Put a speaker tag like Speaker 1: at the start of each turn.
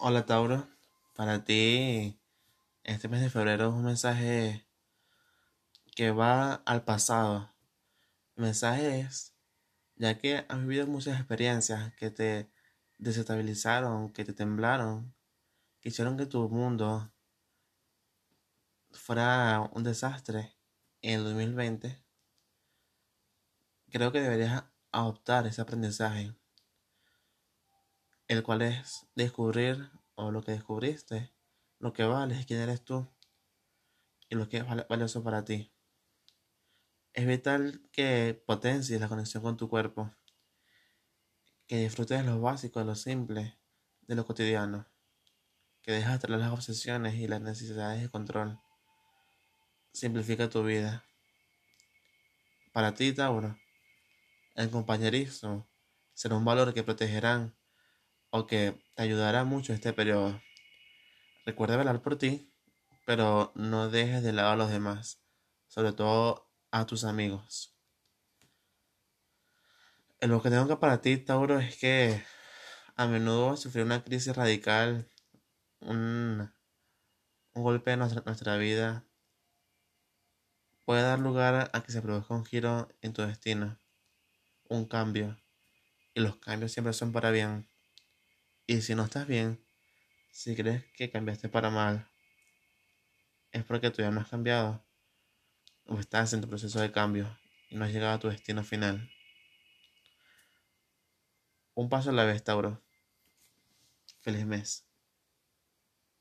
Speaker 1: Hola Tauro, para ti este mes de febrero es un mensaje que va al pasado. El mensaje es, ya que has vivido muchas experiencias que te desestabilizaron, que te temblaron, que hicieron que tu mundo fuera un desastre en el 2020, creo que deberías adoptar ese aprendizaje el cual es descubrir o lo que descubriste, lo que vale, quién eres tú y lo que es valioso para ti. Es vital que potencies la conexión con tu cuerpo, que disfrutes de lo básico, de lo simple, de lo cotidiano, que dejes atrás las obsesiones y las necesidades de control. Simplifica tu vida. Para ti, Tauro, el compañerismo será un valor que protegerán o que te ayudará mucho este periodo. Recuerda velar por ti, pero no dejes de lado a los demás, sobre todo a tus amigos. El que tengo que para ti, Tauro, es que a menudo sufrir una crisis radical, un, un golpe en nuestra, nuestra vida, puede dar lugar a que se produzca un giro en tu destino, un cambio. Y los cambios siempre son para bien. Y si no estás bien, si crees que cambiaste para mal, es porque tú ya no has cambiado o estás en tu proceso de cambio y no has llegado a tu destino final. Un paso a la vez, Tauro. Feliz mes.